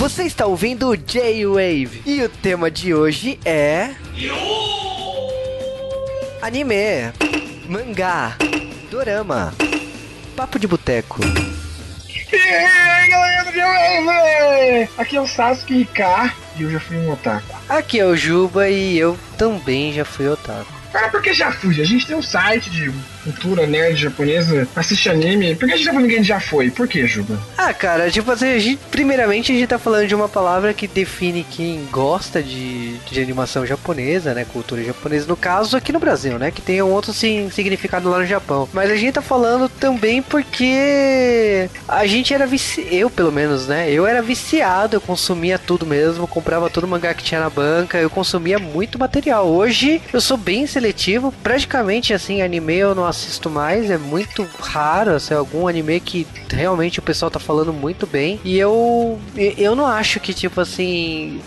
Você está ouvindo J-Wave e o tema de hoje é. Anime, mangá, dorama, papo de boteco. E aí, galera do J-Wave! Aqui é o Sasuke Rika e eu já fui um otaku. Aqui é o Juba e eu também já fui otaku. Cara, porque já fui. A gente tem um site de cultura nerd japonesa, assiste anime. Por que a gente tá falando que a gente já foi? Por que, Juba? Ah, cara, tipo assim, a gente, primeiramente a gente tá falando de uma palavra que define quem gosta de, de animação japonesa, né? Cultura japonesa, no caso aqui no Brasil, né? Que tem um outro sim, significado lá no Japão. Mas a gente tá falando também porque a gente era viciado, eu pelo menos, né? Eu era viciado, eu consumia tudo mesmo, comprava todo o mangá que tinha na banca, eu consumia muito material. Hoje eu sou bem seletivo, praticamente assim, anime eu não mais, é muito raro, assim, algum anime que realmente o pessoal tá falando muito bem. E eu eu não acho que tipo assim,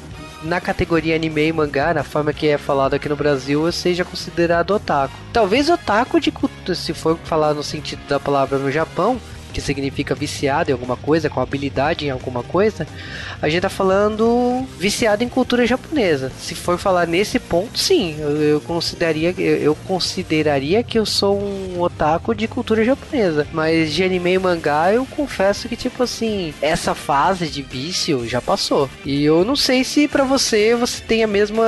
na categoria anime e mangá, na forma que é falado aqui no Brasil, eu seja considerado otaku. Talvez otaku de se for falar no sentido da palavra no Japão, que significa viciado em alguma coisa, com habilidade em alguma coisa, a gente tá falando viciado em cultura japonesa. Se for falar nesse ponto, sim, eu, eu consideraria, eu, eu consideraria que eu sou um otaku de cultura japonesa. Mas de anime e mangá, eu confesso que tipo assim, essa fase de vício já passou. E eu não sei se para você você tem a mesma,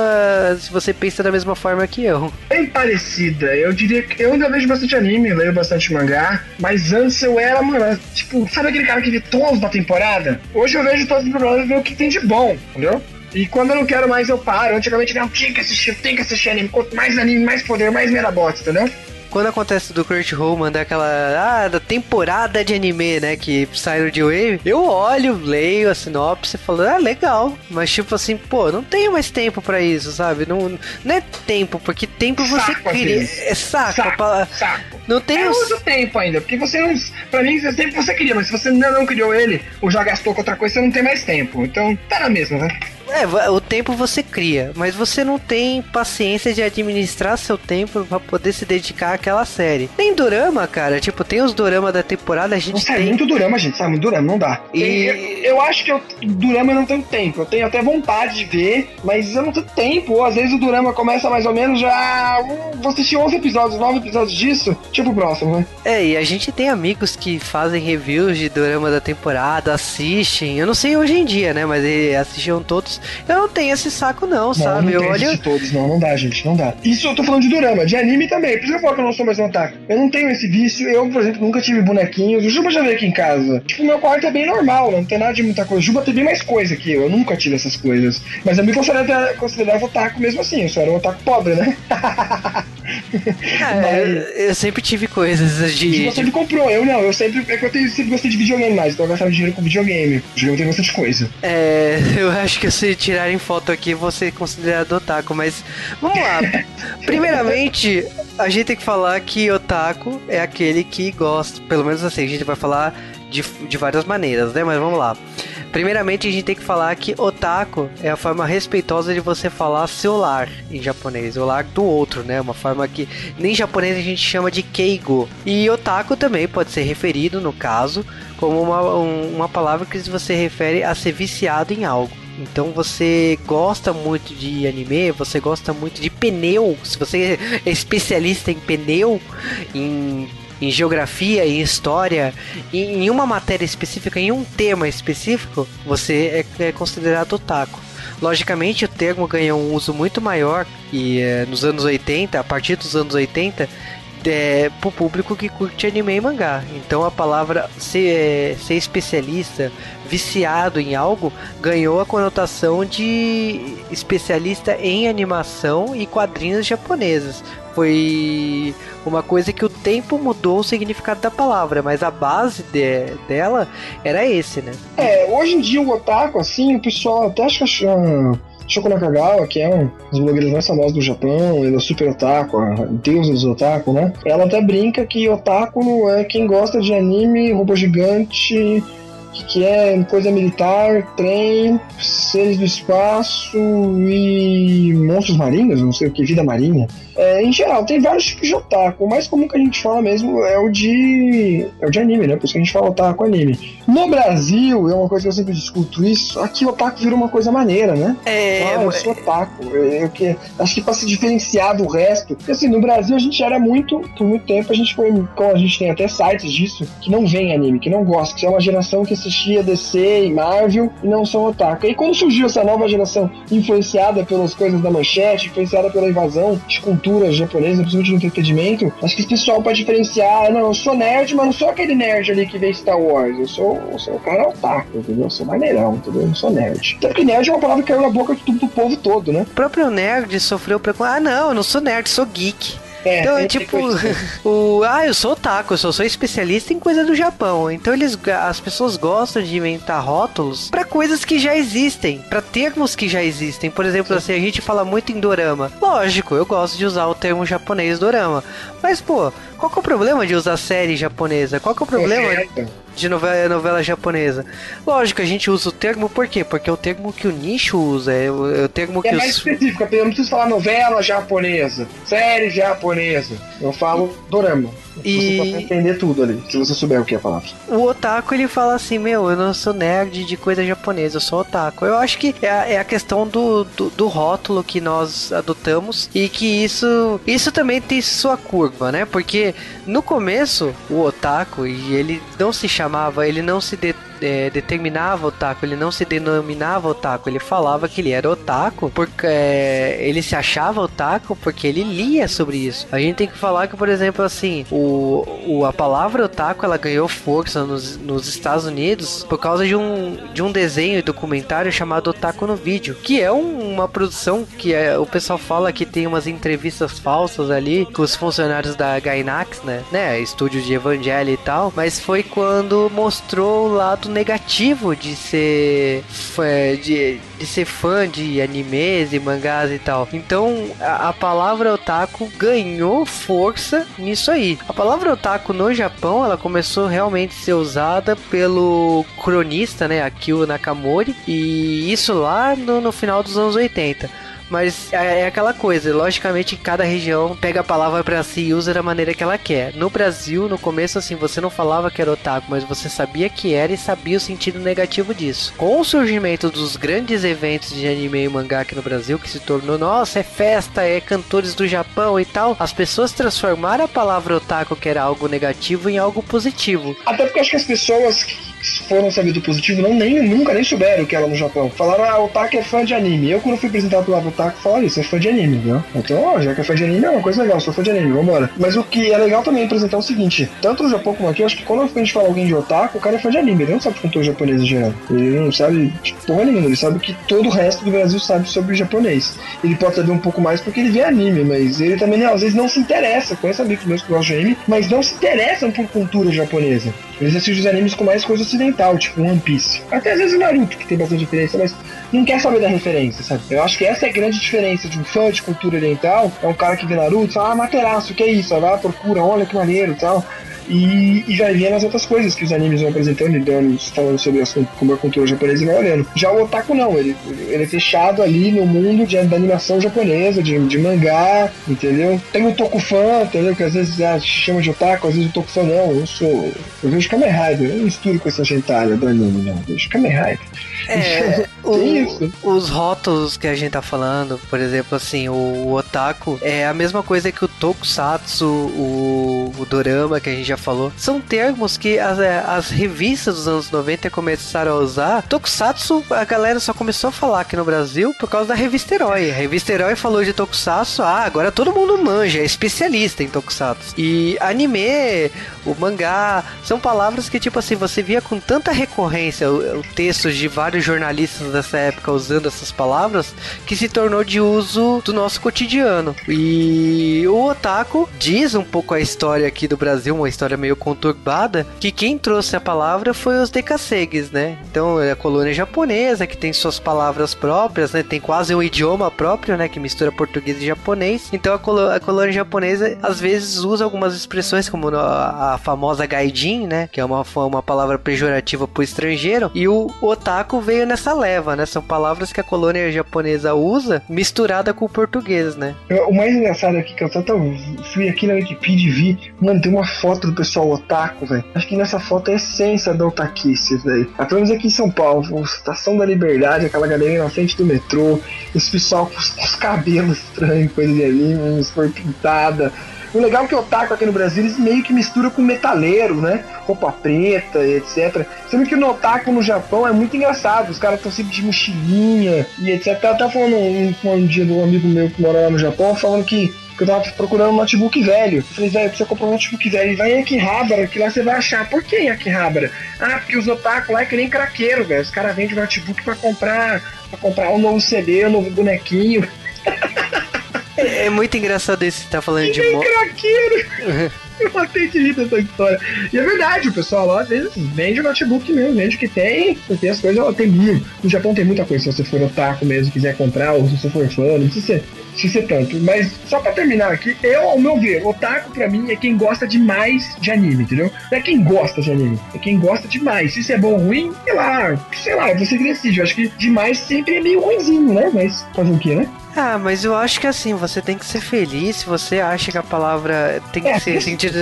se você pensa da mesma forma que eu. Bem parecida. Eu diria que eu ainda vejo bastante anime, leio bastante mangá, mas antes eu era, mano, tipo, sabe aquele cara que vê todos da temporada? Hoje eu vejo todos os temporadas e ver o que tem de bom, entendeu? E quando eu não quero mais, eu paro. Antigamente, não, tinha que assistir, tem que assistir anime. Quanto mais anime, mais poder, mais merabots, entendeu? Quando acontece do Crunchyroll mandar aquela ah, da temporada de anime, né, que sai no D-Wave, eu olho, leio a sinopse e falo, ah, legal. Mas tipo assim, pô, não tenho mais tempo pra isso, sabe? Não, não é tempo, porque tempo você Saco, às cria. É saco. Saco, saco. Não tem Eu os- uso tempo ainda, porque você não. Pra mim, esse tempo você queria, mas se você ainda não criou ele, ou já gastou com outra coisa, você não tem mais tempo. Então, tá na mesma, né? É, o tempo você cria, mas você não tem paciência de administrar seu tempo pra poder se dedicar àquela série. Tem dorama, cara, tipo, tem os dorama da temporada, a gente Nossa, é tem. muito durama, gente, sabe? Muito durama, não dá. E- Eu, eu acho que eu, durama eu não tenho tempo. Eu tenho até vontade de ver, mas eu não tenho tempo. Ou às vezes o durama começa mais ou menos já. Vou assistir 11 episódios, 9 episódios disso, tipo o próximo, né? É, e a gente tem amigos que fazem reviews de dorama da temporada, assistem. Eu não sei hoje em dia, né? Mas eles assistiam todos. Eu não tenho esse saco, não, sabe? não, eu não tem olho. de todos, não, não dá, gente, não dá. Isso eu tô falando de durama, de anime também. Por isso que eu falo que eu não sou mais um otaku. Eu não tenho esse vício, eu, por exemplo, nunca tive bonequinhos. O Juba já veio aqui em casa. Tipo, meu quarto é bem normal, não tem nada de muita coisa. O Juba tem bem mais coisa que eu, eu nunca tive essas coisas. Mas eu me considerava, considerava otaku mesmo assim, eu só era um otaku pobre, né? É, eu, sempre tive coisas de. De- sempre comprou, eu não, eu sempre, é que eu tenho- sempre gostei de videogame mais, então eu gastava dinheiro com videogame. Videogame tem bastante coisa. É, eu acho que se tirarem foto aqui, ser considerado otaku, mas vamos lá. Primeiramente, a gente tem que falar que otaku é aquele que gosta, pelo menos assim, a gente vai falar de, de várias maneiras, né? Mas vamos lá. Primeiramente, a gente tem que falar que otaku é a forma respeitosa de você falar seu lar em japonês, o lar do outro, né? Uma forma que nem em japonês a gente chama de keigo. E otaku também pode ser referido, no caso, como uma, um- uma palavra que você refere a ser viciado em algo. Então você gosta muito de anime, você gosta muito de pneu. Se você é especialista em pneu, em, em geografia, em história, em, uma matéria específica, em um tema específico, você é, é considerado otaku. Logicamente, o termo ganhou um uso muito maior e eh, nos anos 80, a partir dos anos 80, é, pro público que curte anime e mangá. Então a palavra ser, é, ser especialista, viciado em algo, ganhou a conotação de especialista em animação e quadrinhos japoneses. Foi uma coisa que o tempo mudou o significado da palavra, mas a base de- dela era esse, né? É, hoje em dia o otaku, assim, o pessoal até acho que a Shoko Nakagawa, que é um dos blogueiros mais famosos do Japão, ele é super otaku, a deusa dos otaku, né? Ela até brinca que otaku é quem gosta de anime, roupa gigante, que, é coisa militar, trem, seres do espaço e monstros marinhos, não sei o que, vida marinha. É, em geral, tem vários tipos de otaku. O mais comum que a gente fala mesmo é o de. é o de anime, né? Por isso que a gente fala otaku anime. No Brasil, é uma coisa que eu sempre discuto isso, aqui o otaku virou uma coisa maneira, né? É. Ah, eu sou otaku. Eu, que, acho que pra se diferenciar do resto. Porque assim, no Brasil a gente era muito, por muito tempo, a gente foi. Como a gente tem até sites disso, que não vem anime, que não gosta, que é uma geração que assistia DC e Marvel e não são otaku. E quando surgiu essa nova geração influenciada pelas coisas da manchete, influenciada pela invasão de cultura japonesa, principalmente no entretenimento, acho que esse pessoal pode diferenciar, não, eu sou nerd, mas não sou aquele nerd ali que vê Star Wars, eu sou, eu sou o cara otaku, entendeu? Eu sou maneirão, entendeu? Eu não sou nerd. Até porque nerd é uma palavra que caiu na boca do, do povo todo, né? O próprio nerd sofreu preconceito. Ah, não, eu não sou nerd, sou geek. É, então, é tipo, o, ah, eu sou otaku, eu só sou especialista em coisa do Japão. Então eles, as pessoas gostam de inventar rótulos para coisas que já existem, para termos que já existem. Por exemplo, assim, a gente fala muito em dorama. Lógico, eu gosto de usar o termo japonês dorama. Mas, pô, qual que é o problema de usar série japonesa? Qual que é o problema de novela, novela japonesa? Lógico, a gente usa o termo por quê? Porque é o termo que o nicho usa, é o, é o termo que é mais os... específico, eu não preciso falar novela japonesa, série japonesa. Eu falo dorama. E... Você pode entender tudo ali, se você souber o que é a palavra. O otaku, ele fala assim, meu, eu não sou nerd de coisa japonesa, eu sou otaku. Eu acho que é a, é a questão do, do, do, rótulo que nós adotamos e que isso, isso também tem sua curva, né? Porque no começo, o otaku, e ele não se chamava, ele não se de, é, determinava otaku, ele não se denominava otaku, ele falava que ele era otaku porque é, ele se achava otaku porque ele lia sobre isso. A gente tem que falar que, por exemplo, assim, o, o a palavra otaku ela ganhou força nos, nos Estados Unidos por causa de um, de um desenho e documentário chamado Otaku no Vídeo, que é um, uma produção que é, o pessoal fala que tem umas entrevistas falsas ali com os funcionários da Gainax, né? né? Estúdio de Evangelho e tal, mas foi quando mostrou o lado lado negativo de ser fã, de, de ser fã de animes e mangás e tal. Então a, a, palavra otaku ganhou força nisso aí. A palavra otaku no Japão ela começou realmente a ser usada pelo cronista, né, Akio Nakamori, e isso lá no, no final dos anos 80. Mas é, é aquela coisa, logicamente cada região pega a palavra para si e usa da maneira que ela quer. No Brasil, no começo, assim, você não falava que era otaku, mas você sabia que era e sabia o sentido negativo disso. Com o surgimento dos grandes eventos de anime e mangá aqui no Brasil, que se tornou, nossa, é festa, é cantores do Japão e tal, as pessoas transformaram a palavra otaku, que era algo negativo, em algo positivo. Até porque acho que as pessoas foram saber do positivo, não nem, nunca nem souberam o que era no Japão. Falaram, ah, Otaku é fã de anime. Eu, quando fui apresentar pro lado Otaku, falaram isso, é fã de anime, viu? Então, ó, já que é fã de anime, é uma coisa legal, sou fã de anime, vambora. Mas o que é legal também apresentar é o seguinte: tanto no Japão como aqui, eu acho que quando a gente fala alguém de Otaku, o cara é fã de anime, ele não sabe cultura japonesa em geral. Ele não sabe de porra nenhuma, ele sabe que todo o resto do Brasil sabe sobre o japonês. Ele pode saber um pouco mais porque ele vê anime, mas ele também às vezes não se interessa. Conheço amigos meus que gostam de anime, mas não se interessam por cultura japonesa. Eles assistem os animes com mais coisa ocidental, tipo One Piece. Até às vezes Naruto, que tem bastante diferença, mas não quer saber da referência, sabe? Eu acho que essa é a grande diferença de um fã de cultura oriental. É um cara que vê Naruto fala, ah, Materaço, que é isso? Vai lá, procura, olha que maneiro e tal. E, e vai vendo as outras coisas que os animes vão apresentando e dando, falando sobre as, como a cultura japonesa e vai olhando. Já o otaku não, ele, ele é fechado ali no mundo de, da animação japonesa, de, de mangá, entendeu? Tem o tokufan, entendeu? Que às vezes ah, chama de otaku, às vezes o tokufan não, eu sou. Eu vejo Kamen Rider, eu não misturo com essa gentalha do anime, não. Eu vejo Kamen Rider. É, o, os rótulos que a gente tá falando, por exemplo, assim, o, o otaku é a mesma coisa que o tokusatsu, o, o dorama que a gente já falou. São termos que as, é, as revistas dos anos 90 começaram a usar. Tokusatsu, a galera só começou a falar aqui no Brasil por causa da revista Herói. A revista Herói falou de Tokusatsu, ah, agora todo mundo manja, é especialista em Tokusatsu. E anime, o mangá, são palavras que, tipo assim, você via com tanta recorrência textos de vários jornalistas dessa época usando essas palavras que se tornou de uso do nosso cotidiano. E o otaku diz um pouco a história aqui do Brasil, uma história meio conturbada, que quem trouxe a palavra foi os Decasegues, né? Então é a colônia japonesa que tem suas palavras próprias, né? Tem quase um idioma próprio, né? Que mistura português e japonês. Então a, colônia japonesa às vezes usa algumas expressões como a, a famosa gaijin, né? Que é uma, uma palavra pejorativa pro estrangeiro. E o otaku veio nessa leva, né? São palavras que a colônia japonesa usa misturada com o português, né? O mais engraçado aqui que eu fui aqui na Wikipedia e vi, mano, tem uma foto do pessoal otaku, velho. Acho que nessa foto é a essência da otaquice, velho. Pelo menos aqui em São Paulo, Estação da Liberdade, aquela galera na frente do metrô, esse pessoal com os, com os cabelos estranhos, coisa de anime, uns pintada. O legal é que o otaku aqui no Brasil eles meio que misturam com metaleiro, né? Roupa preta, etc. Sendo que no otaku no Japão é muito engraçado. Os caras estão sempre de mochilinha e etc. Eu tava falando um, um dia de um amigo meu que mora lá no Japão, falando que que eu tava procurando um notebook velho. Eu falei, velho, precisa comprar um notebook velho. E vai em Akihabara, que lá você vai achar. Por que em Akihabara? Ah, porque os otaku lá é que nem craqueiro, velho. Os caras vendem notebook pra comprar, pra comprar um novo CD, um novo bonequinho. É, é muito engraçado esse que tá falando que de moto. craqueiro! Eu matei de rir dessa história. E é verdade, o pessoal lá às vezes vende o notebook mesmo, vende o que tem, porque as coisas, tem muito. No Japão tem muita coisa, se você for otaku mesmo, quiser comprar, ou se você for fã, não precisa ser, precisa ser tanto. Mas só pra terminar aqui, eu, ao meu ver, otaku pra mim é quem gosta demais de anime, entendeu? Não é quem gosta de anime, é quem gosta demais. Se isso é bom ou ruim, sei lá, sei lá, você decide. Eu acho que demais sempre é meio ruimzinho, né? Mas fazer o quê, né? Ah, mas eu acho que assim, você tem que ser feliz. Se você acha que a palavra tem que é, ser sentido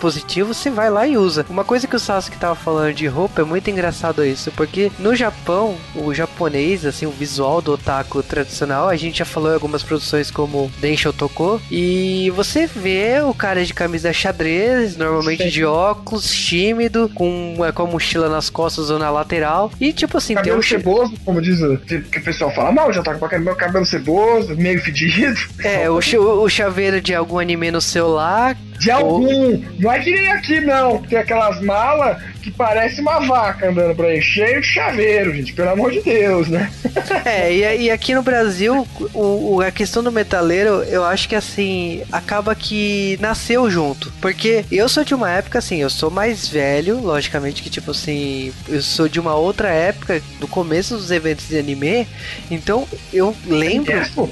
positivo, você vai lá e usa. Uma coisa que o Sasuke tava falando de roupa é muito engraçado isso, porque no Japão, o japonês, assim, o visual do otaku tradicional, a gente já falou em algumas produções como Densho Toko, e você vê o cara de camisa xadrez, normalmente de óculos, tímido, com, com a mochila nas costas ou na lateral, e tipo assim, cabelo tem um... ceboso, como diz o que o pessoal fala, não, já tá com cabelo ceboso meio fedido. É, o, o chaveiro de algum anime no celular. De algum. Não é que nem aqui, não. Tem aquelas malas que parece uma vaca andando por aí, cheio de chaveiro, gente, pelo amor de Deus, né? é, e, e aqui no Brasil, o, o, a questão do metaleiro, eu acho que assim, acaba que nasceu junto. Porque eu sou de uma época, assim, eu sou mais velho, logicamente que, tipo assim, eu sou de uma outra época, do começo dos eventos de anime, então eu lembro.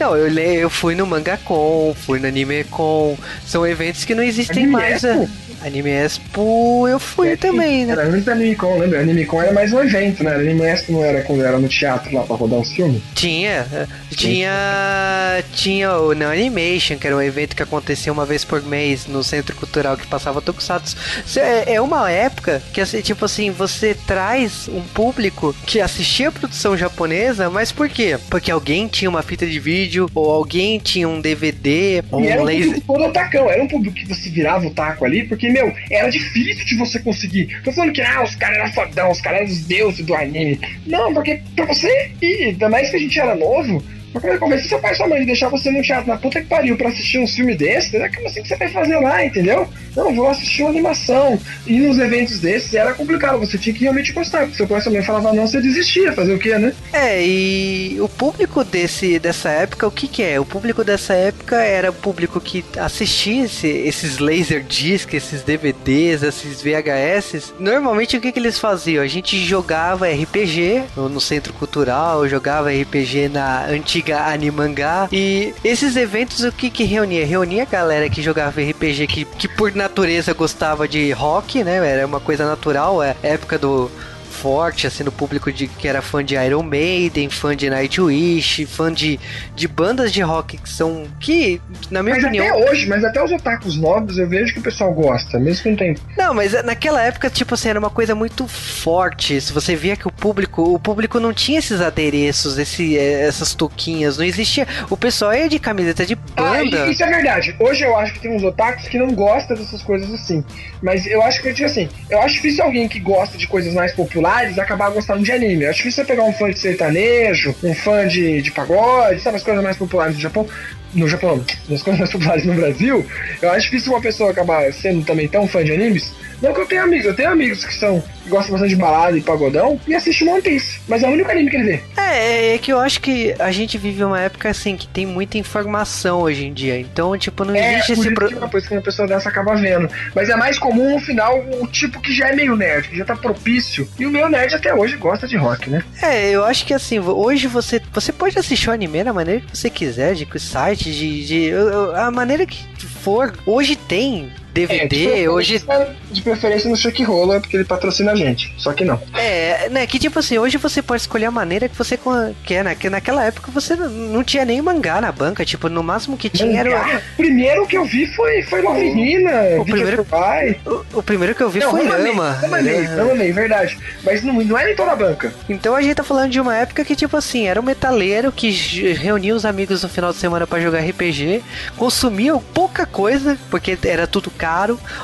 Não, eu, eu fui no Manga Con, fui no Anime Con, são eventos que não existem mais. Né? Anime Expo eu fui é, também, né? Era antes da AnimeCon, lembra? A AnimeCon era mais um evento, né? Anime Expo não era quando era no teatro lá pra rodar os filmes? Tinha. Tinha. Tinha o Não Animation, que era um evento que acontecia uma vez por mês no Centro Cultural que passava Tokusatsu. É, é uma época que, assim, tipo assim, você traz um público que assistia a produção japonesa, mas por quê? Porque alguém tinha uma fita de vídeo, ou alguém tinha um DVD, ou um laser. Todo atacão, era um público que você virava o taco ali, porque meu, era difícil de você conseguir. Tô falando que, ah, os caras eram fodão, os caras eram os deuses do anime. Não, porque pra você ir, ainda mais que a gente era novo, mas convencer seu pai e sua mãe de deixar você no teatro na puta que pariu pra assistir um filme desse, é como assim que você vai fazer lá, entendeu? Não, vou assistir uma animação. E nos eventos desses era complicado, você tinha que realmente gostar, porque seu pai e sua mãe falavam não, você desistia, fazer o quê, né? É, e o público desse, dessa época, o que que é? O público dessa época era o público que assistia esse, esses laser discs, esses DVDs, esses VHS. Normalmente o que que eles faziam? A gente jogava RPG no, no centro cultural, jogava RPG na antiga antiga Animangá. E esses eventos, o que que reunia? Reunia a galera que jogava RPG, que, que por natureza gostava de rock, né? Era uma coisa natural, é época do forte, assim, no público de, que era fã de Iron Maiden, fã de Nightwish, fã de, de bandas de rock que são. que, na minha mas opinião. Até hoje, mas até os otakus novos eu vejo que o pessoal gosta, mesmo que não tem. Não, mas naquela época, tipo assim, era uma coisa muito forte. Se você via que o público. O público não tinha esses adereços, esse, essas toquinhas, não existia. O pessoal ia de camiseta de banda. Ah, isso é verdade. Hoje eu acho que tem uns otakus que não gostam dessas coisas assim. Mas eu acho que, tipo assim, eu acho difícil alguém que gosta de coisas mais populares acabar gostando de anime. Acho que você pegar um fã de sertanejo, um fã de, de pagode, sabe, as coisas mais populares do Japão, no Japão, as coisas mais populares no Brasil, eu acho difícil uma pessoa acabar sendo também tão fã de animes, Não que eu tenha amigos, eu tenho amigos que são que gostam bastante de balada e pagodão e assistem One Piece. Mas é o único anime que ele vê. É, é que eu acho que a gente vive uma época assim que tem muita informação hoje em dia. Então, tipo, não É, existe esse. isso Pro... que uma coisa que uma pessoa dessa acaba vendo. Mas é mais comum no final o tipo que já é meio nerd, que já tá propício. E o meu nerd até hoje gosta de rock, né? É, eu acho que assim, hoje você, você pode assistir o anime da maneira que você quiser, de site, de, de. A maneira que for. Hoje tem É, de DVD, hoje. De preferência no Chuck Roller, porque ele patrocina a gente. Só que não. É, né, que tipo assim, hoje você pode escolher a maneira que você quer, né? Que naquela época você não- tinha nem mangá na banca, tipo, no máximo que tinha era. Mangá, Primeiro que eu vi foi, foi Loverina, o primeiro- Vai. O, o primeiro que eu vi Não, foi Ramamei, Ama. Ramamei, Era- Ramamei, verdade. Mas não, não era em toda a banca. Então a gente tá falando de uma época que, tipo assim, era um metaleiro que reunia os amigos no final de semana pra jogar RPG, consumia pouca coisa, porque era tudo caro,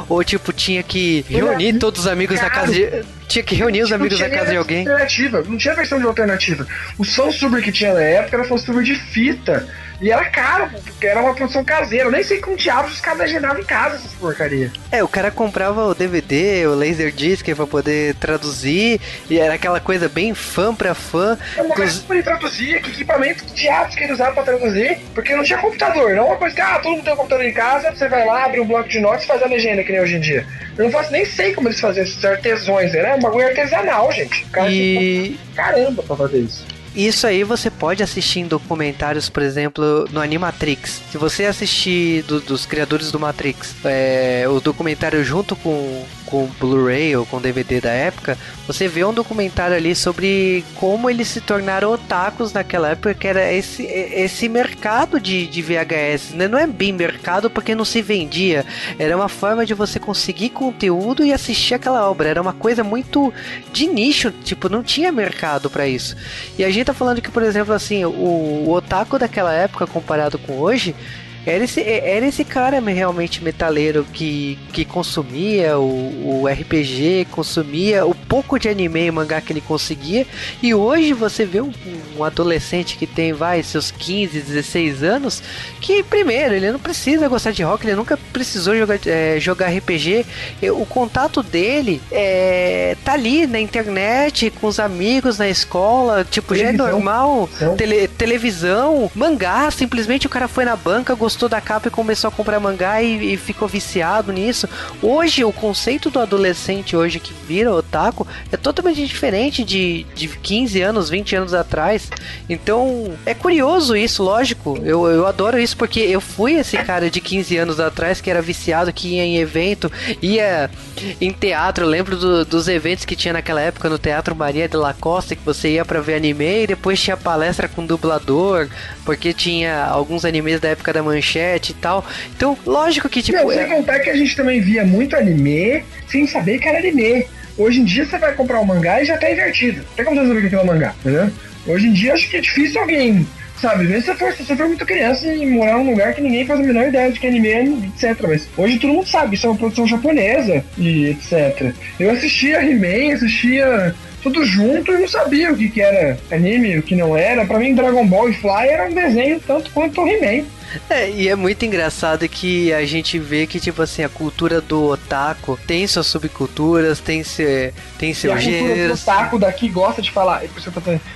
ou tipo, tinha que reunir todos os amigos na Caro. casa de. Tinha que reunir os Não amigos na nem casa de alguém. Alternativa. Não tinha versão de alternativa. O fansubber que tinha na época era fansubber de fita. E era caro, porque era uma produção caseira. Eu nem sei com diabos os caras legendavam em casa essas porcaria. É, o cara comprava o DVD, o Laserdisc pra poder traduzir, e era aquela coisa bem fã pra fã. É uma coisa pra ele traduzir, que equipamento que diabos que ele usava pra traduzir, porque não tinha computador. Não é uma coisa que, ah, todo mundo tem um computador em casa, você vai lá, abre um bloco de notas e faz a legenda, que nem hoje em dia. Eu não faço, nem sei como eles faziam esses artesões, né? É um bagulho artesanal, gente. O cara E caramba pra fazer isso. Isso aí você pode assistir em documentários, por exemplo, no Animatrix. Se você assistir do- dos criadores do Matrix, é, o documentário junto com, com Blu-ray ou com DVD da época, você vê um documentário ali sobre como eles se tornaram otakus naquela época, que era esse, esse mercado de, de VHS. né? Não é bem mercado porque não se vendia, era uma forma de você conseguir conteúdo e assistir aquela obra. Era uma coisa muito de nicho, tipo, não tinha mercado pra isso. E a gente tá falando que, por exemplo, assim, o, o otaku daquela época comparado com hoje. Era esse, era esse cara realmente metaleiro que, que consumia o, o RPG, consumia o pouco de anime e mangá que ele conseguia. E hoje você vê um, um adolescente que tem, vai, seus 15, 16 anos, que primeiro, ele não precisa gostar de rock, ele nunca precisou jogar, é, jogar RPG. O contato dele é, tá ali na internet, com os amigos na escola, tipo, já é Televisão. normal. Então, Tele- televisão, mangá, simplesmente o cara foi na banca, gostou da capa e começou a comprar mangá e, e ficou viciado nisso. Hoje, o conceito do adolescente hoje que vira otaku é totalmente diferente de, de 15 anos, 20 anos atrás. Então, é curioso isso, lógico. Eu, eu adoro isso porque eu fui esse cara de 15 anos atrás que era viciado, que ia em evento, ia em teatro. Eu lembro do- dos eventos que tinha naquela época no Teatro Maria de la Costa, que você ia pra ver anime e depois tinha palestra com dublador, porque tinha alguns animes da época da manchete e tal. Então, lógico que, tipo. Não, é- sem contar que a gente também via muito anime sem saber que era anime. Hoje em dia você vai comprar um mangá e já tá invertido. Não tem como você saber o que é um mangá, entendeu? Hoje em dia acho que é difícil alguém, sabe, mesmo se você for, se você for muito criança e morar num lugar que ninguém faz a menor ideia de que anime é, etc. Mas hoje todo mundo sabe, isso é uma produção japonesa e etc. Eu assistia He-Man, assistia tudo junto e não sabia o que, que era anime, o que não era. Pra mim, Dragon Ball e Fly era um desenho tanto quanto o He-Man. É, e é muito engraçado que a gente vê que, tipo assim, a cultura do otaku tem suas subculturas, tem, se, tem E a seus cultura do gêneros. otaku daqui gosta de falar, eu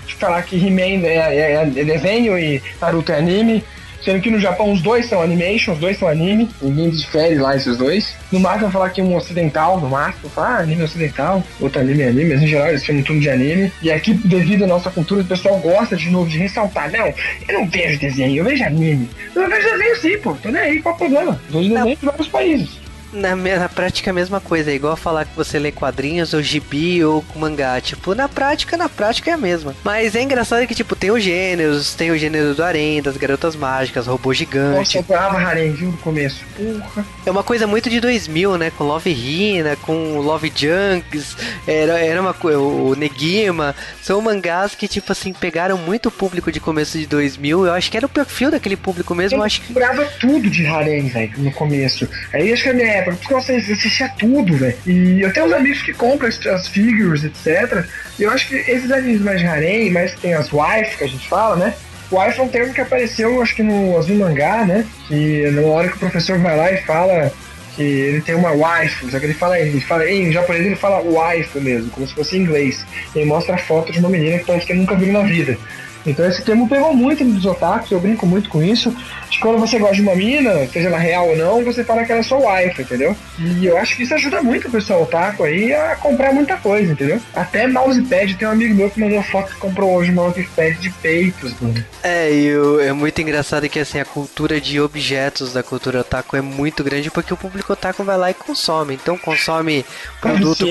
de falar que He-Man é, é- é desenho e Naruto é anime. Sendo que no Japão os dois são animation, os dois são anime, ninguém difere lá esses dois. No máximo falar que um ocidental, no máximo, fala, ah, anime ocidental, outro anime é anime, mas em geral eles chamam tudo de anime. E aqui, devido à nossa cultura, o pessoal gosta de novo de ressaltar, não, eu não vejo desenho, eu vejo anime. Eu vejo desenho sim, pô, tô nem aí, qual o problema? Vejo desenho de vários países. Na, na prática é a mesma coisa, é igual falar que você lê quadrinhos ou gibi ou mangá. Tipo, na prática, na prática é a mesma. Mas é engraçado que, tipo, tem os gêneros, tem o gênero do harém, das garotas mágicas, robô Nossa, gigante. eu adorava Harem, viu, no começo. Porra. É uma coisa muito de 2000, né? Com Love Hina, com Love Junks, era, era uma coisa. O Negima. São mangás que, tipo assim, pegaram muito o público de começo de 2000. Eu acho que era o perfil daquele público mesmo. Eu acho que. tudo de Harem, velho, no começo. Aí acho que é a minha época, porque você assistia tudo, velho. E eu tenho uns amigos que compram as, as figures, etc. E eu acho que esses animes mais Harem, mais que tem as wife, que a gente fala, né? Wife é um termo que apareceu, acho que no Azul Mangá, né? Que na hora que o professor vai lá e fala que ele tem uma wife, só que ele fala, ele fala em japonês ele fala wife mesmo, como se fosse em inglês. Ele mostra a foto de uma menina que parece que nunca viu na vida. Então esse termo pegou muito nos otakus, eu brinco muito com isso. De quando você gosta de uma mina, seja ela real ou não, você fala que ela é sua wife, entendeu? E eu acho que isso ajuda muito o pessoal otaku aí a comprar muita coisa, entendeu? Até mousepad, tem um amigo meu que mandou foto que comprou hoje mousepad de peitos, mano. É, e o- é muito engraçado que assim, a cultura de objetos da cultura otaku é muito grande porque o público otaku vai lá e consome. Então consome produto.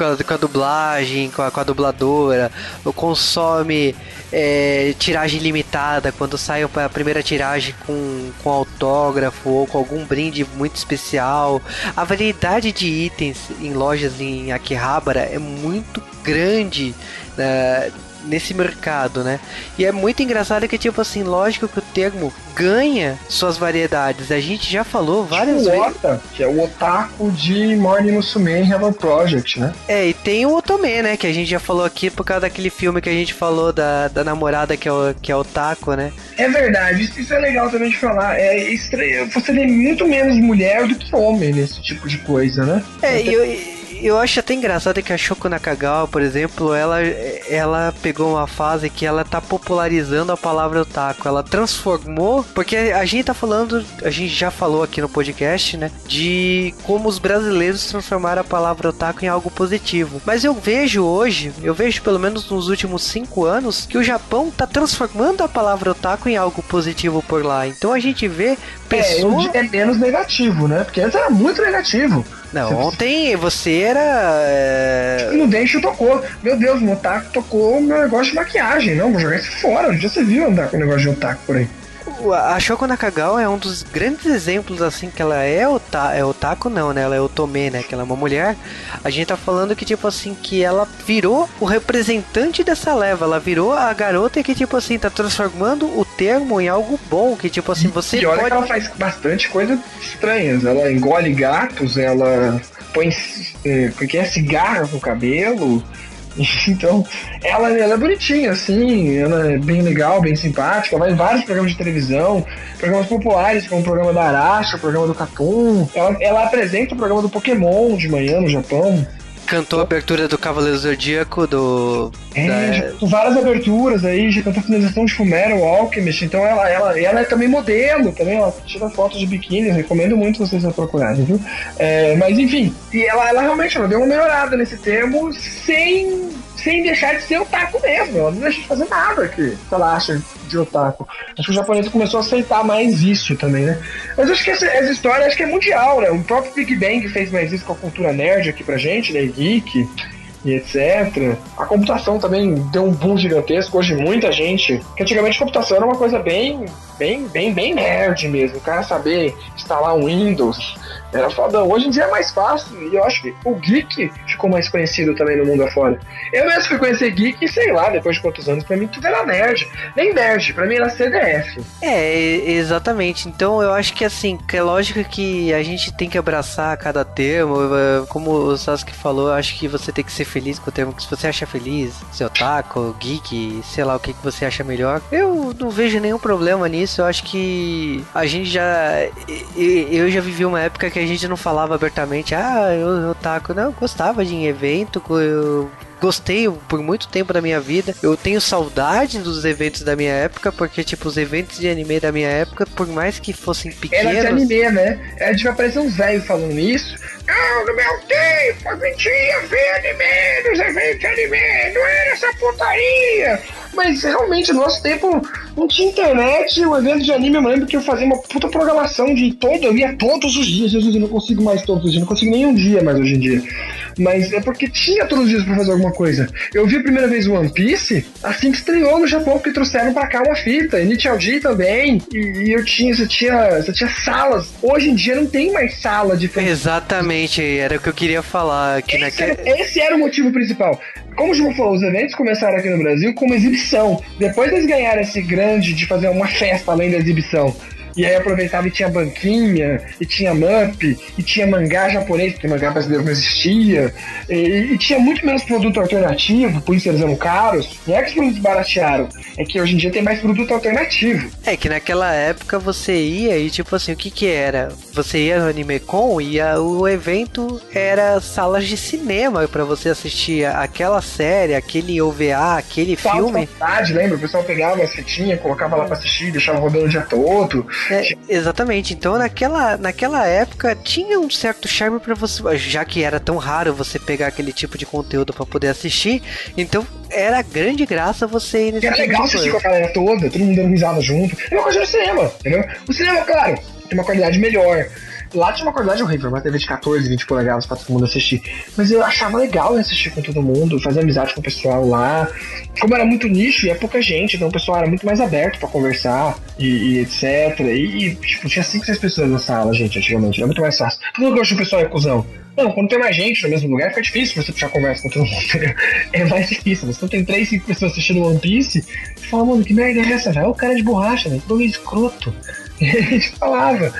Com a, com a dublagem, com a, com a dubladora, ou consome é, tiragem limitada, quando sai a primeira tiragem com, com autógrafo ou com algum brinde muito especial. A variedade de itens em lojas em Akihabara é muito grande né, nesse mercado, né? E é muito engraçado que, tipo assim, lógico que o termo ganha suas variedades. A gente já falou várias Tipo vezes. Ota, que é o otaku de Morning Musume Hello Project, né? É, e tem o Otome, né? Que a gente já falou aqui por causa daquele filme que a gente falou da, da namorada que é o, que é o Taco, né? É verdade, isso, isso é legal também de falar. É estranho, você vê muito menos mulher do que homem nesse tipo de coisa, né? É, e eu, eu acho até engraçado que a Shoko Nakagawa, por exemplo, ela, ela pegou uma fase que ela tá popularizando a palavra otaku. Ela transformou, porque a gente tá falando, a gente já falou aqui no podcast, né? De como os brasileiros transformaram a palavra otaku em algo positivo. Mas eu vejo hoje, eu vejo pelo menos nos últimos cinco anos, que o Japão tá transformando a palavra otaku em algo positivo por lá. Então a gente vê É, pessoas. di- é menos negativo, né? Porque antes era muito negativo. Não, ontem você era. é, No Densho tocou. Meu Deus, o otaku tocou o meu negócio de maquiagem. Não, vou jogar isso fora. Já você viu andar com o negócio de otaku por aí. A Shoko Nakagawa é um dos grandes exemplos, assim, que ela é, ota é otaku, não, né? Ela é otome, né? Que ela é uma mulher. A gente tá falando que, tipo assim, que ela virou o representante dessa leva. Ela virou a garota que, tipo assim, tá transformando o termo em algo bom. Que, tipo assim, você e olha pode... que ela faz bastante coisas estranhas. Ela engole gatos, ela põe é, porque é cigarro no cabelo. Então, ela, ela é bonitinha, assim, ela é bem legal, bem simpática, vai em vários programas de televisão, programas populares, como o programa da Arashi, o programa do Catum. Ela, ela apresenta o programa do Pokémon de manhã no Japão. Cantou a abertura do Cavaleiro Zodíaco, do... É, da- já várias aberturas aí, já cantou a finalização de Fumero Alchemist, então ela, ela, ela é também modelo, também ela tira fotos de biquíni, recomendo muito vocês a procurarem, viu? É, mas enfim, e ela, ela realmente ela deu uma melhorada nesse termo sem, sem deixar de ser otaku mesmo, não deixa de fazer nada que ela acha de otaku. Acho que o japonês começou a aceitar mais isso também, né? Mas acho que essa, essa história acho que é mundial, né? O próprio Big Bang fez mais isso com a cultura nerd aqui pra gente, né? Geek e etc. A computação também deu um boom gigantesco. Hoje muita gente. Que antigamente a computação era uma coisa bem, bem, bem, bem nerd mesmo. O cara saber instalar um Windows era fodão. Hoje em dia é mais fácil e eu acho que o geek ficou mais conhecido também no mundo afora. Eu mesmo fui conhecer geek, sei lá, depois de quantos anos, pra mim tudo era nerd. Nem nerd, pra mim era CDF. É, exatamente. Então eu acho que assim, é lógico que a gente tem que abraçar cada termo. Como o Sasuke falou, eu acho que você tem que ser feliz com o termo que você acha feliz, seu taco, geek, sei lá o que, que você acha melhor. Eu não vejo nenhum problema nisso. Eu acho que a gente já. Eu já vivi uma época que a gente não falava abertamente, ah, eu, eu taco. Não, eu gostava de ir em evento, eu gostei por muito tempo da minha vida. Eu tenho saudade dos eventos da minha época, porque, tipo, os eventos de anime da minha época, por mais que fossem Era de pequenos. anime, né? Era de aparecer uns velhos falando isso. Não, no meu tempo, a gente ia ver anime nos eventos de anime, não era essa putaria. Mas realmente, no nosso tempo, não tinha internet, o evento de anime, eu lembro que eu fazia uma puta programação de todo, eu ia todos os dias, Jesus, eu não consigo mais todos os dias, não consigo nem um dia mais hoje em dia. Mas é porque tinha todos os dias pra fazer alguma coisa. Eu vi a primeira vez One Piece assim que estreou no Japão, porque trouxeram pra cá uma fita. Initial D também. E, e eu tinha, você tinha, você tinha salas. Hoje em dia não tem mais sala de fan- Exatamente, era o que eu queria falar. Que esse, naque... era, esse era o motivo principal. Como o João falou, os eventos começaram aqui no Brasil como exibição. Depois eles ganharam esse grande de fazer uma festa além da exibição. E aí aproveitava e tinha banquinha, e tinha mup, e tinha mangá japonês, porque mangá brasileiro não existia, e, e tinha muito menos produto alternativo, por isso eles eram caros. Não é que os produtos baratearam, é que hoje em dia tem mais produto alternativo. É que naquela época você ia e tipo assim, o que que era? Você ia no AnimeCon e a, o evento era salas de cinema para você assistir aquela série, aquele OVA, aquele filme. Saudade, lembra? O pessoal pegava as fitinhas, colocava lá pra assistir, deixava rodando o dia todo. É, exatamente. Então naquela, naquela época tinha um certo charme para você, já que era tão raro você pegar aquele tipo de conteúdo para poder assistir, então era grande graça você ir nesse Era tipo legal assistir com a galera toda, todo mundo dando risada junto. É uma coisa no cinema, entendeu? O cinema, claro, tem uma qualidade melhor. Lá tinha uma qualidade horrível, uma TV de 14, 20 polegadas pra todo mundo assistir. Mas eu achava legal assistir com todo mundo, fazer amizade com o pessoal lá. Como era muito nicho e é pouca gente, então o pessoal era muito mais aberto para conversar e, e, etc. E, e, tipo, tinha 5, 6 pessoas na sala, gente, antigamente. Era muito mais fácil. Por que eu acho o pessoal é cuzão? Não, quando tem mais gente no mesmo lugar, fica difícil você puxar conversa com todo mundo. É mais difícil. Mas quando tem 3, 5 pessoas assistindo One Piece, você fala, mano, que merda é essa, velho? É o cara de borracha, velho. Que escroto. E a gente falava.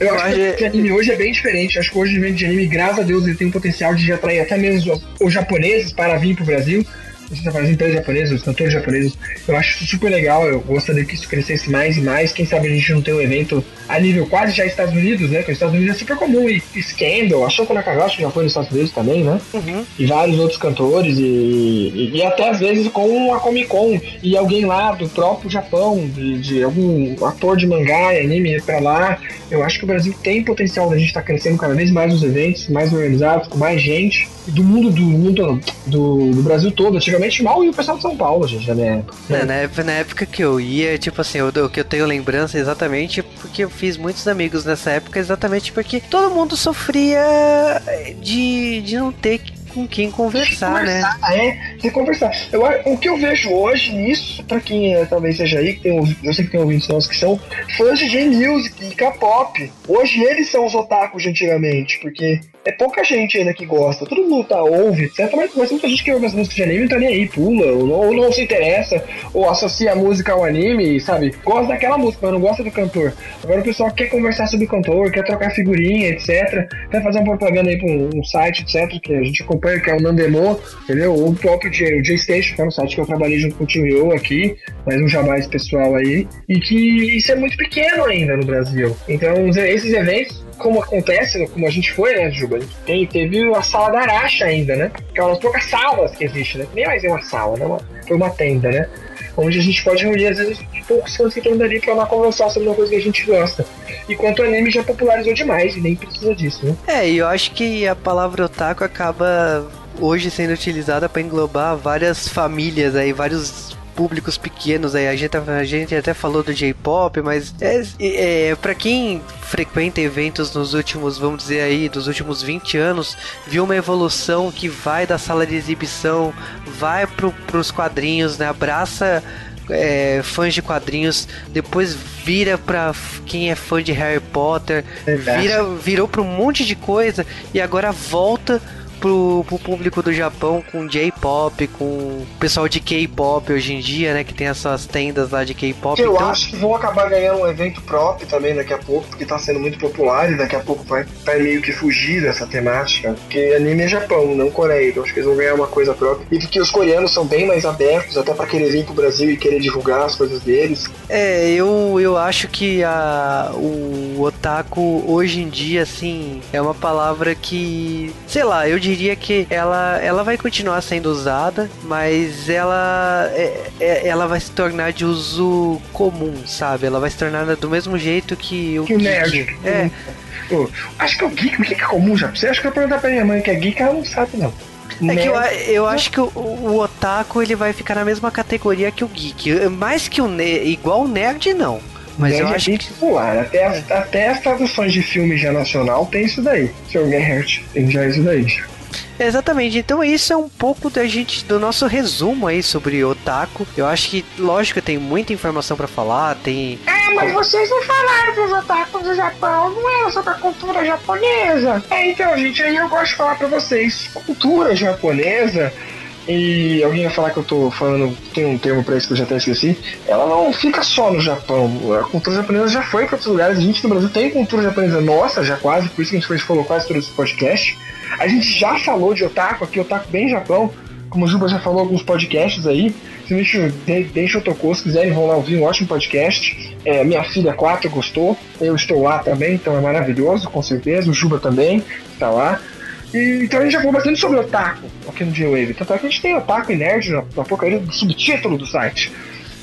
Eu acho que o anime hoje é bem diferente. Acho que hoje o de anime, graças a Deus, ele tem um potencial de atrair até mesmo os japoneses para vir pro Brasil as empresas japonesas, os cantores japoneses. Eu acho isso super legal, eu gostaria que isso crescesse mais e mais. Quem sabe a gente não tem um evento a nível quase já Estados Unidos, né? Porque os Estados Unidos é super comum. E Scandal, a Shoko Nakagashi já foi nos Estados Unidos também, né? Uhum. E vários outros cantores. E, e, e, até às vezes com a Comic Con e alguém lá do próprio Japão, de, de algum ator de mangá e anime pra lá. Eu acho que o Brasil tem potencial da gente estar tá crescendo cada vez mais os eventos, mais organizados, com mais gente. Do mundo do mundo do, do Brasil todo. Antigamente mal ia o pessoal de São Paulo, gente, na minha época. É, na, época na época que eu ia, tipo assim, o, que eu tenho lembrança exatamente porque eu fiz muitos amigos nessa época, exatamente porque todo mundo sofria de, de não ter com quem conversar, conversar né? É, tem conversar. Eu, o que eu vejo hoje nisso, pra quem é, talvez seja aí, que tem, eu sei que tem ouvintes nossos que são fãs de J-Music e K-pop. Hoje eles são os otakus de antigamente, porque é pouca gente ainda que gosta. Todo mundo tá, ouve, etc. Mas, mas muita gente que ouve as músicas de anime não tá nem aí, pula, ou não, ou não se interessa, ou associa a música ao anime, sabe? Gosta daquela música, mas não gosta do cantor. Agora o pessoal quer conversar sobre o cantor, quer trocar figurinha, etc. Quer fazer uma propaganda aí pra um, um site, etc. Que a gente acompanha, que é o Nandemo, entendeu? Ou o próprio J-Station, que é um site que eu trabalhei junto com o Tio Yo aqui, mais um jabá pessoal aí. E que isso é muito pequeno ainda no Brasil. Então, esses eventos como acontece, como a gente foi, né, Juba? Tem, teve a sala da Aracha ainda, né? Que é uma das poucas salas que existe, né? Nem mais é uma sala, né? Uma, foi uma tenda, né? Onde a gente pode reunir, às vezes, poucos fãs que estão dali pra uma conversar sobre uma coisa que a gente gosta. Enquanto o anime já popularizou demais e nem precisa disso, né? É, e eu acho que a palavra otaku acaba hoje sendo utilizada para englobar várias famílias aí, vários públicos pequenos aí. A gente, a gente até falou do J-pop, mas é, é para quem frequenta eventos nos últimos, vamos dizer aí, dos últimos 20 anos, viu uma evolução que vai da sala de exibição, vai pro, pros quadrinhos, né? Abraça é, fãs de quadrinhos, depois vira pra quem é fã de Harry Potter, vira, virou pra um monte de coisa e agora volta pro, pro público do Japão com J-pop, com o pessoal de K-pop hoje em dia, né? Que tem essas tendas lá de K-pop. Eu então... acho que vão acabar ganhando um evento próprio também daqui a pouco, porque tá sendo muito popular e daqui a pouco vai, vai meio que fugir dessa temática. Porque anime é Japão, não Coreia. Então acho que eles vão ganhar uma coisa própria. E porque os coreanos são bem mais abertos, até para querer vir pro Brasil e querer divulgar as coisas deles. É, eu, eu acho que a, o otaku hoje em dia, assim, é uma palavra que, sei lá, eu diria que ela, ela vai continuar sendo usada, mas ela, é, é, ela vai se tornar de uso comum, sabe? Ela vai se tornar do mesmo jeito que o que geek. Nerd. É. Pô, acho que o geek, o geek é comum já. Você acha que eu perguntar pra minha mãe que é geek, ela não sabe, não. É que eu, eu acho que o, o, otaku ele vai ficar na mesma categoria que o geek. Mais que o igual o nerd, não. Mas eu acho que... popular. Até as, até as traduções de filme já nacional tem isso daí. Seu Gerhard tem já isso daí. Exatamente. Então isso é um pouco da gente do nosso resumo aí sobre otaku. Eu acho que, lógico, tem muita informação para falar, tem É, mas vocês não falaram que os otakus do Japão não é sobre a cultura japonesa. É, então, gente, aí eu gosto de falar para vocês, cultura japonesa e alguém ia falar que eu tô falando, tem um termo pra isso que eu já até esqueci, ela não fica só no Japão. A cultura japonesa já foi pra outros lugares. A gente no Brasil tem cultura japonesa nossa, já quase, por isso que a gente falou quase todo esse podcast. A gente já falou de otaku aqui, otaku bem Japão, como o Juba já falou alguns podcasts aí. Se deixa, deixa eu tocou, se quiserem vão lá ouvir um ótimo podcast. É, minha filha 4 gostou, eu estou lá também, então é maravilhoso, com certeza. O Juba também está lá. E, então a gente já falou bastante sobre otaku aqui no J-Wave. Tanto é que a gente tem otaku e nerd na, na porcaria do subtítulo do site.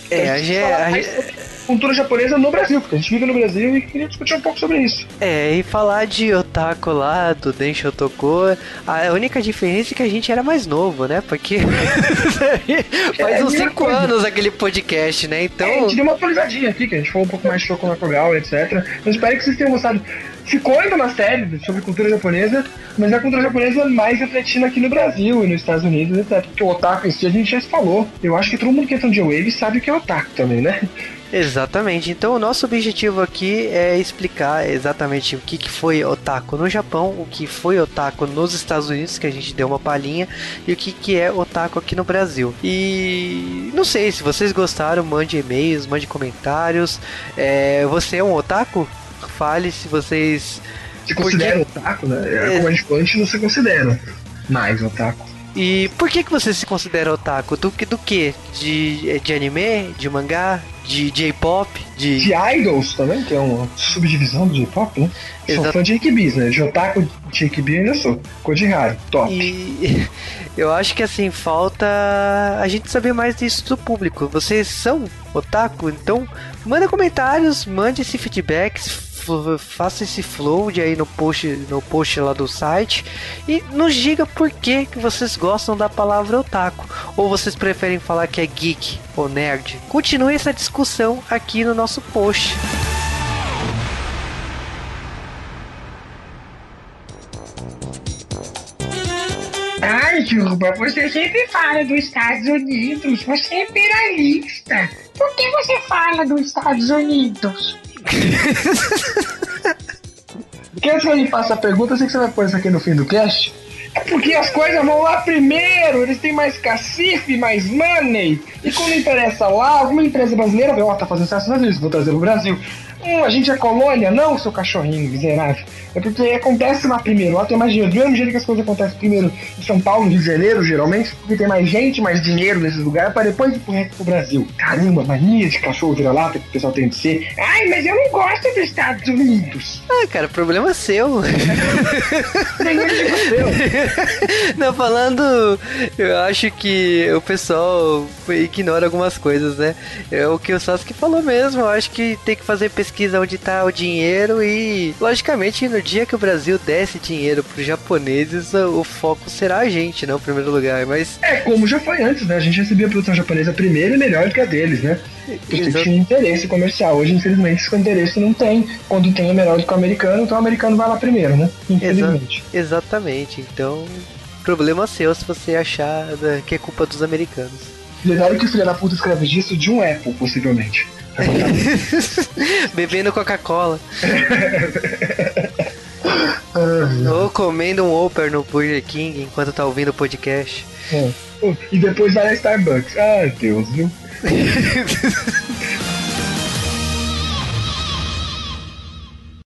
Então, é, a gente, a gente, cultura japonesa no Brasil, porque a gente vive no Brasil e queria discutir um pouco sobre isso. É, e falar de otaku lá, do Densho Toko, a única diferença é que a gente era mais novo, né? Porque faz é, uns 5 anos aquele podcast, né? Então. É, a gente deu uma atualizadinha aqui, que a gente falou um pouco mais de Shoko Nakogal, etc. Mas espero que vocês tenham gostado. Ficou ainda uma série sobre cultura japonesa, mas é a cultura japonesa mais refletida aqui no Brasil e nos Estados Unidos, etc. Porque o otaku em si a gente já falou. Eu acho que todo mundo que é fã de Wave sabe o que é otaku também, né? Exatamente. Então o nosso objetivo aqui é explicar exatamente o que, que foi otaku no Japão, o que foi otaku nos Estados Unidos, que a gente deu uma palhinha, e o que, que é otaku aqui no Brasil. E não sei se vocês gostaram, mande e-mails, mande comentários. É, você é um otaku? Fale se vocês. Se considera Porque... otaku, né? É, como a gente falou, a gente não se considera mais otaku. E por que, que você se considera otaku? Do, do que? De, de anime? De mangá? De J-pop, de... de idols também, que é uma subdivisão do J-pop, né? Exato. Sou fã de Ikebis, né? De otaku de Ikebi ainda sou. Kojihara, top. E eu acho que assim, falta a gente saber mais disso do público. Vocês são otaku? Então, manda comentários, mande esse feedback, faça esse float aí no post, no post lá do site e nos diga por que, que vocês gostam da palavra otaku. Ou vocês preferem falar que é geek ou nerd. Continue essa discussão aqui no nosso post. Ai, Juba, você sempre fala dos Estados Unidos. Você é imperialista. Por que você fala dos Estados Unidos? Quer que eu lhe faça a pergunta? Eu sei que você vai pôr isso aqui no fim do cast. É porque as coisas vão lá primeiro, eles têm mais cacife, mais money. E quando interessa lá, alguma empresa brasileira ó, oh, tá fazendo sucesso nas vezes, vou trazer pro Brasil. Hum, a gente é colônia? Não, seu cachorrinho miserável. É porque acontece lá primeiro, lá tem mais dinheiro. Do mesmo jeito que as coisas acontecem primeiro em São Paulo, Rio de Janeiro, geralmente, porque tem mais gente, mais dinheiro nesses lugares, para depois ir pro resto do Brasil. Caramba, mania de cachorro vira-lata que o pessoal tem de ser. Ai, mas eu não gosto dos Estados Unidos. Ah, cara, problema seu. não, falando, eu acho que o pessoal ignora algumas coisas, né? É o que o Sasuke falou mesmo. Eu acho que tem que fazer pesquisa pesquisa onde está o dinheiro e, logicamente, no dia que o Brasil desse dinheiro para os japoneses, o foco será a gente, não né, o primeiro lugar. Mas é como já foi antes, né? A gente recebia a produção japonesa primeiro e melhor do que a deles, né? Porque Exato. tinha interesse comercial. Hoje, infelizmente, esse interesse não tem. Quando tem é melhor do que o americano, então o americano vai lá primeiro, né? Infelizmente. Exa exatamente. Então, problema seu se você achar né, que é culpa dos americanos. Detalhe que o filho da puta escreve disso de um Apple, possivelmente. Bebendo Coca-Cola. Ou comendo um Whopper no Burger King enquanto tá ouvindo o podcast. É. E depois vai na Starbucks. Ai, Deus, viu?